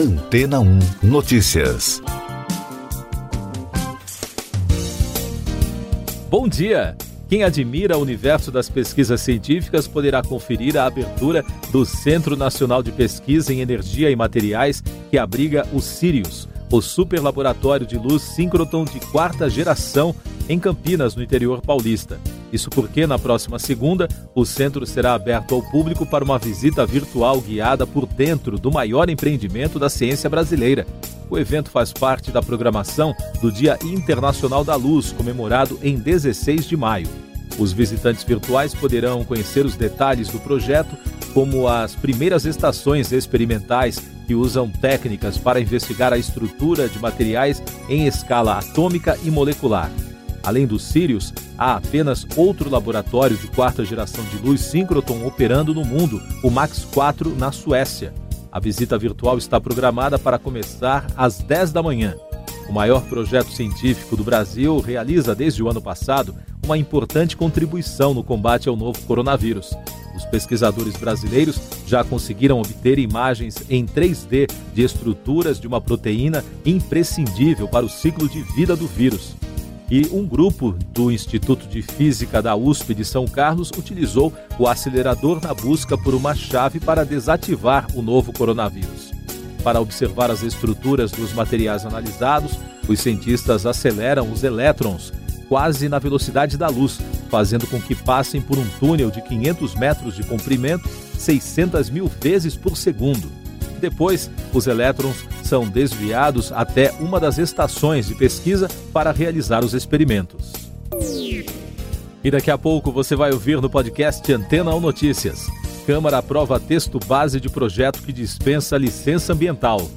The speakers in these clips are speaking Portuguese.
Antena 1 Notícias. Bom dia! Quem admira o universo das pesquisas científicas poderá conferir a abertura do Centro Nacional de Pesquisa em Energia e Materiais, que abriga o Sirius, o super laboratório de luz síncroton de quarta geração em Campinas, no interior paulista. Isso porque, na próxima segunda, o centro será aberto ao público para uma visita virtual guiada por dentro do maior empreendimento da ciência brasileira. O evento faz parte da programação do Dia Internacional da Luz, comemorado em 16 de maio. Os visitantes virtuais poderão conhecer os detalhes do projeto, como as primeiras estações experimentais que usam técnicas para investigar a estrutura de materiais em escala atômica e molecular. Além do Sirius, há apenas outro laboratório de quarta geração de luz síncroton operando no mundo, o Max 4 na Suécia. A visita virtual está programada para começar às 10 da manhã. O maior projeto científico do Brasil realiza desde o ano passado uma importante contribuição no combate ao novo coronavírus. Os pesquisadores brasileiros já conseguiram obter imagens em 3D de estruturas de uma proteína imprescindível para o ciclo de vida do vírus. E um grupo do Instituto de Física da USP de São Carlos utilizou o acelerador na busca por uma chave para desativar o novo coronavírus. Para observar as estruturas dos materiais analisados, os cientistas aceleram os elétrons quase na velocidade da luz, fazendo com que passem por um túnel de 500 metros de comprimento 600 mil vezes por segundo. Depois, os elétrons são desviados até uma das estações de pesquisa para realizar os experimentos. E daqui a pouco você vai ouvir no podcast Antena ou Notícias. Câmara aprova texto base de projeto que dispensa licença ambiental.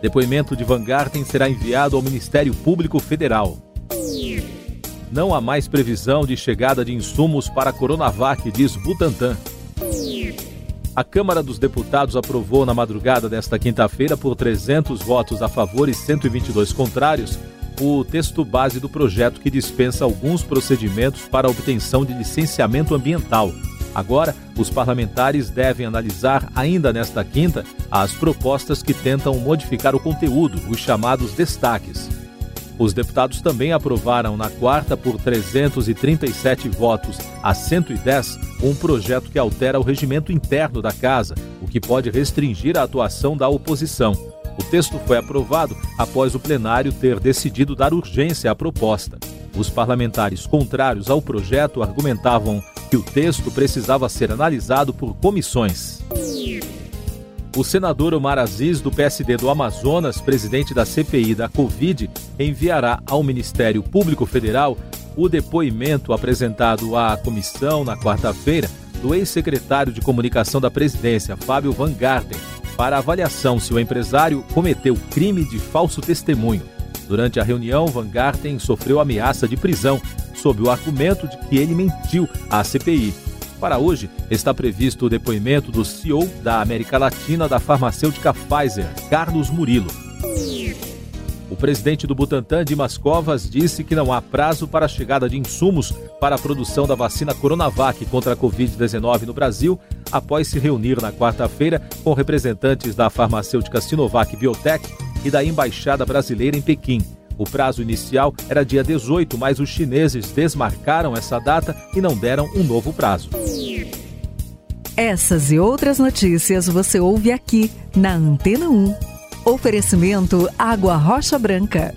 Depoimento de Van Garten será enviado ao Ministério Público Federal. Não há mais previsão de chegada de insumos para a Coronavac, diz Butantan. A Câmara dos Deputados aprovou na madrugada desta quinta-feira, por 300 votos a favor e 122 contrários, o texto base do projeto que dispensa alguns procedimentos para a obtenção de licenciamento ambiental. Agora, os parlamentares devem analisar, ainda nesta quinta, as propostas que tentam modificar o conteúdo, os chamados destaques. Os deputados também aprovaram na quarta, por 337 votos a 110, um projeto que altera o regimento interno da Casa, o que pode restringir a atuação da oposição. O texto foi aprovado após o plenário ter decidido dar urgência à proposta. Os parlamentares contrários ao projeto argumentavam que o texto precisava ser analisado por comissões. O senador Omar Aziz, do PSD do Amazonas, presidente da CPI da Covid, enviará ao Ministério Público Federal o depoimento apresentado à comissão na quarta-feira do ex-secretário de Comunicação da Presidência, Fábio Van Garten, para avaliação se o empresário cometeu crime de falso testemunho. Durante a reunião, Van Garten sofreu ameaça de prisão, sob o argumento de que ele mentiu à CPI para hoje está previsto o depoimento do CEO da América Latina da farmacêutica Pfizer, Carlos Murilo. O presidente do Butantan, Dimas Covas, disse que não há prazo para a chegada de insumos para a produção da vacina Coronavac contra a Covid-19 no Brasil, após se reunir na quarta-feira com representantes da farmacêutica Sinovac Biotech e da Embaixada Brasileira em Pequim. O prazo inicial era dia 18, mas os chineses desmarcaram essa data e não deram um novo prazo. Essas e outras notícias você ouve aqui na Antena 1. Oferecimento Água Rocha Branca.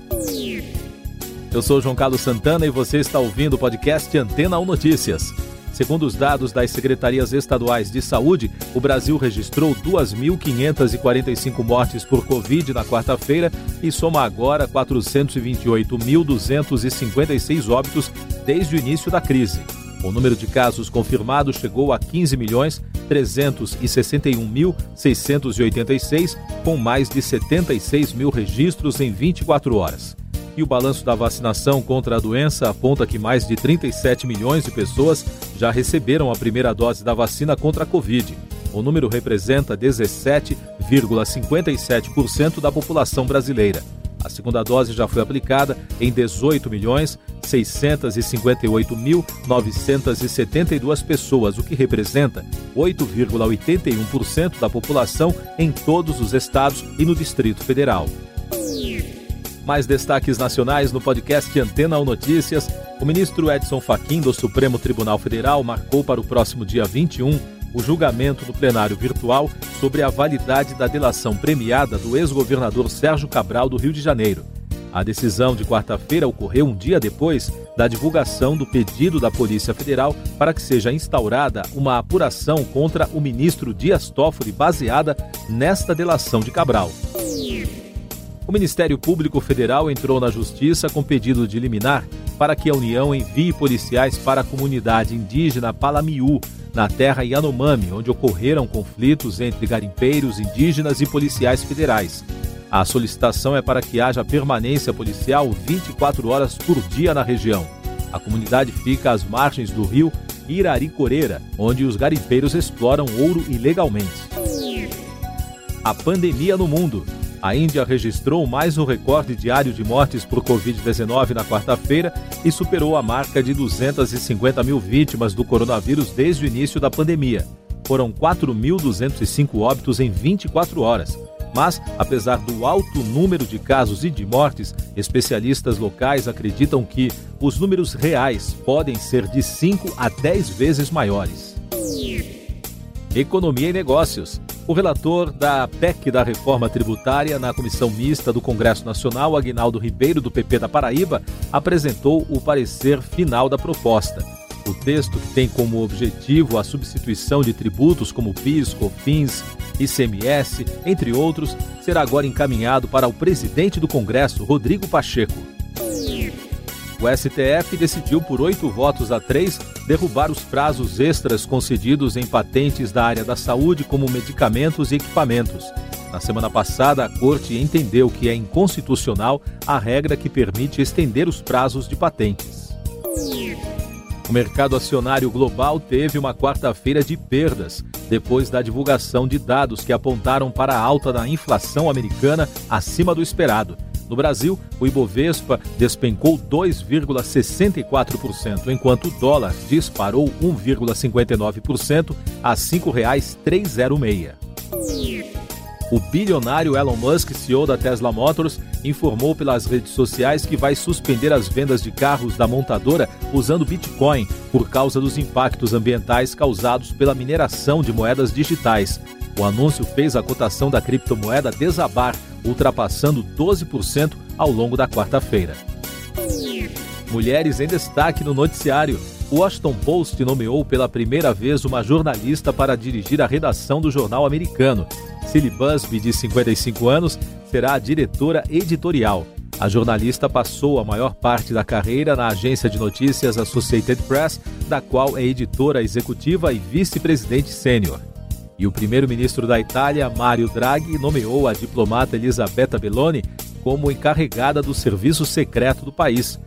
Eu sou João Carlos Santana e você está ouvindo o podcast Antena 1 Notícias. Segundo os dados das secretarias estaduais de saúde, o Brasil registrou 2.545 mortes por Covid na quarta-feira e soma agora 428.256 óbitos desde o início da crise. O número de casos confirmados chegou a 15 milhões 361.686, com mais de 76 mil registros em 24 horas. E o balanço da vacinação contra a doença aponta que mais de 37 milhões de pessoas já receberam a primeira dose da vacina contra a Covid. O número representa 17,57% da população brasileira. A segunda dose já foi aplicada em 18 milhões 658.972 pessoas, o que representa 8,81% da população em todos os estados e no Distrito Federal. Mais destaques nacionais no podcast Antena ou Notícias. O ministro Edson Fachin do Supremo Tribunal Federal marcou para o próximo dia 21 o julgamento no plenário virtual sobre a validade da delação premiada do ex-governador Sérgio Cabral do Rio de Janeiro. A decisão de quarta-feira ocorreu um dia depois da divulgação do pedido da Polícia Federal para que seja instaurada uma apuração contra o ministro Dias Toffoli baseada nesta delação de Cabral. O Ministério Público Federal entrou na Justiça com pedido de liminar para que a União envie policiais para a comunidade indígena Palamiú, na terra Yanomami, onde ocorreram conflitos entre garimpeiros indígenas e policiais federais. A solicitação é para que haja permanência policial 24 horas por dia na região. A comunidade fica às margens do rio Iraricoreira, onde os garimpeiros exploram ouro ilegalmente. A pandemia no mundo. A Índia registrou mais um recorde diário de mortes por Covid-19 na quarta-feira e superou a marca de 250 mil vítimas do coronavírus desde o início da pandemia. Foram 4.205 óbitos em 24 horas. Mas, apesar do alto número de casos e de mortes, especialistas locais acreditam que os números reais podem ser de 5 a 10 vezes maiores. Economia e Negócios. O relator da PEC da reforma tributária na Comissão Mista do Congresso Nacional, Aguinaldo Ribeiro, do PP da Paraíba, apresentou o parecer final da proposta. O texto, que tem como objetivo a substituição de tributos como PIS, COFINS, ICMS, entre outros, será agora encaminhado para o presidente do Congresso, Rodrigo Pacheco. O STF decidiu por oito votos a três derrubar os prazos extras concedidos em patentes da área da saúde, como medicamentos e equipamentos. Na semana passada, a Corte entendeu que é inconstitucional a regra que permite estender os prazos de patentes. O mercado acionário global teve uma quarta-feira de perdas, depois da divulgação de dados que apontaram para a alta da inflação americana acima do esperado. No Brasil, o Ibovespa despencou 2,64%, enquanto o dólar disparou 1,59% a R$ 5,306. O bilionário Elon Musk, CEO da Tesla Motors, informou pelas redes sociais que vai suspender as vendas de carros da montadora usando Bitcoin por causa dos impactos ambientais causados pela mineração de moedas digitais. O anúncio fez a cotação da criptomoeda desabar, ultrapassando 12% ao longo da quarta-feira. Mulheres em destaque no noticiário. O Washington Post nomeou pela primeira vez uma jornalista para dirigir a redação do jornal americano. Cilly Busby, de 55 anos, será a diretora editorial. A jornalista passou a maior parte da carreira na agência de notícias Associated Press, da qual é editora executiva e vice-presidente sênior. E o primeiro-ministro da Itália, Mario Draghi, nomeou a diplomata Elisabetta Belloni como encarregada do serviço secreto do país.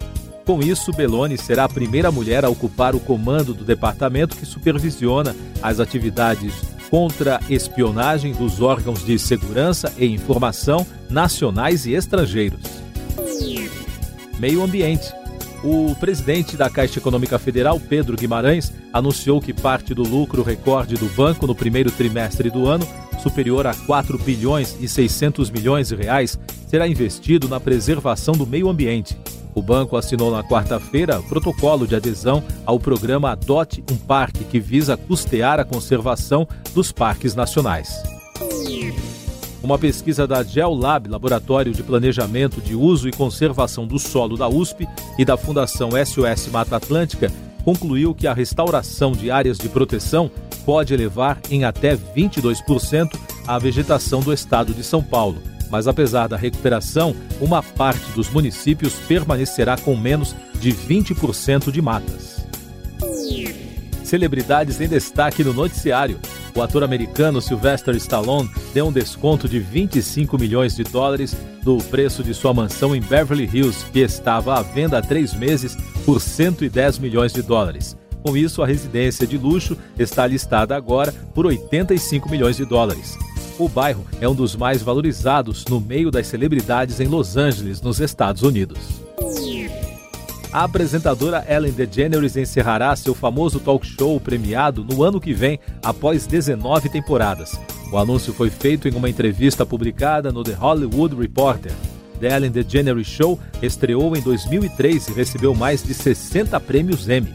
Com isso, Belloni será a primeira mulher a ocupar o comando do departamento que supervisiona as atividades contra espionagem dos órgãos de segurança e informação nacionais e estrangeiros. Meio Ambiente. O presidente da Caixa Econômica Federal, Pedro Guimarães, anunciou que parte do lucro recorde do banco no primeiro trimestre do ano, superior a 4 bilhões e 600 milhões de reais, será investido na preservação do meio ambiente. O banco assinou na quarta-feira protocolo de adesão ao programa Adote um Parque, que visa custear a conservação dos parques nacionais. Uma pesquisa da GeoLab, Laboratório de Planejamento de Uso e Conservação do Solo da USP e da Fundação SOS Mata Atlântica, concluiu que a restauração de áreas de proteção pode elevar em até 22% a vegetação do estado de São Paulo mas apesar da recuperação, uma parte dos municípios permanecerá com menos de 20% de matas. Celebridades em destaque no noticiário. O ator americano Sylvester Stallone deu um desconto de 25 milhões de dólares do preço de sua mansão em Beverly Hills, que estava à venda há três meses por 110 milhões de dólares. Com isso, a residência de luxo está listada agora por 85 milhões de dólares. O bairro é um dos mais valorizados no meio das celebridades em Los Angeles, nos Estados Unidos. A apresentadora Ellen DeGeneres encerrará seu famoso talk show premiado no ano que vem, após 19 temporadas. O anúncio foi feito em uma entrevista publicada no The Hollywood Reporter. The Ellen DeGeneres Show estreou em 2003 e recebeu mais de 60 prêmios Emmy.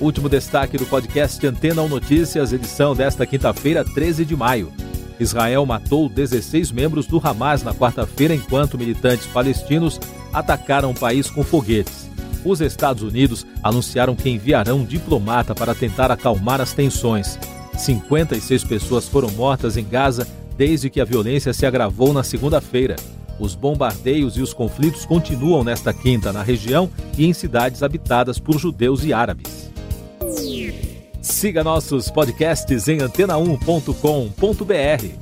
Último destaque do podcast Antena 1 Notícias, edição desta quinta-feira, 13 de maio. Israel matou 16 membros do Hamas na quarta-feira enquanto militantes palestinos atacaram o país com foguetes. Os Estados Unidos anunciaram que enviarão um diplomata para tentar acalmar as tensões. 56 pessoas foram mortas em Gaza desde que a violência se agravou na segunda-feira. Os bombardeios e os conflitos continuam nesta quinta na região e em cidades habitadas por judeus e árabes. Siga nossos podcasts em antena1.com.br.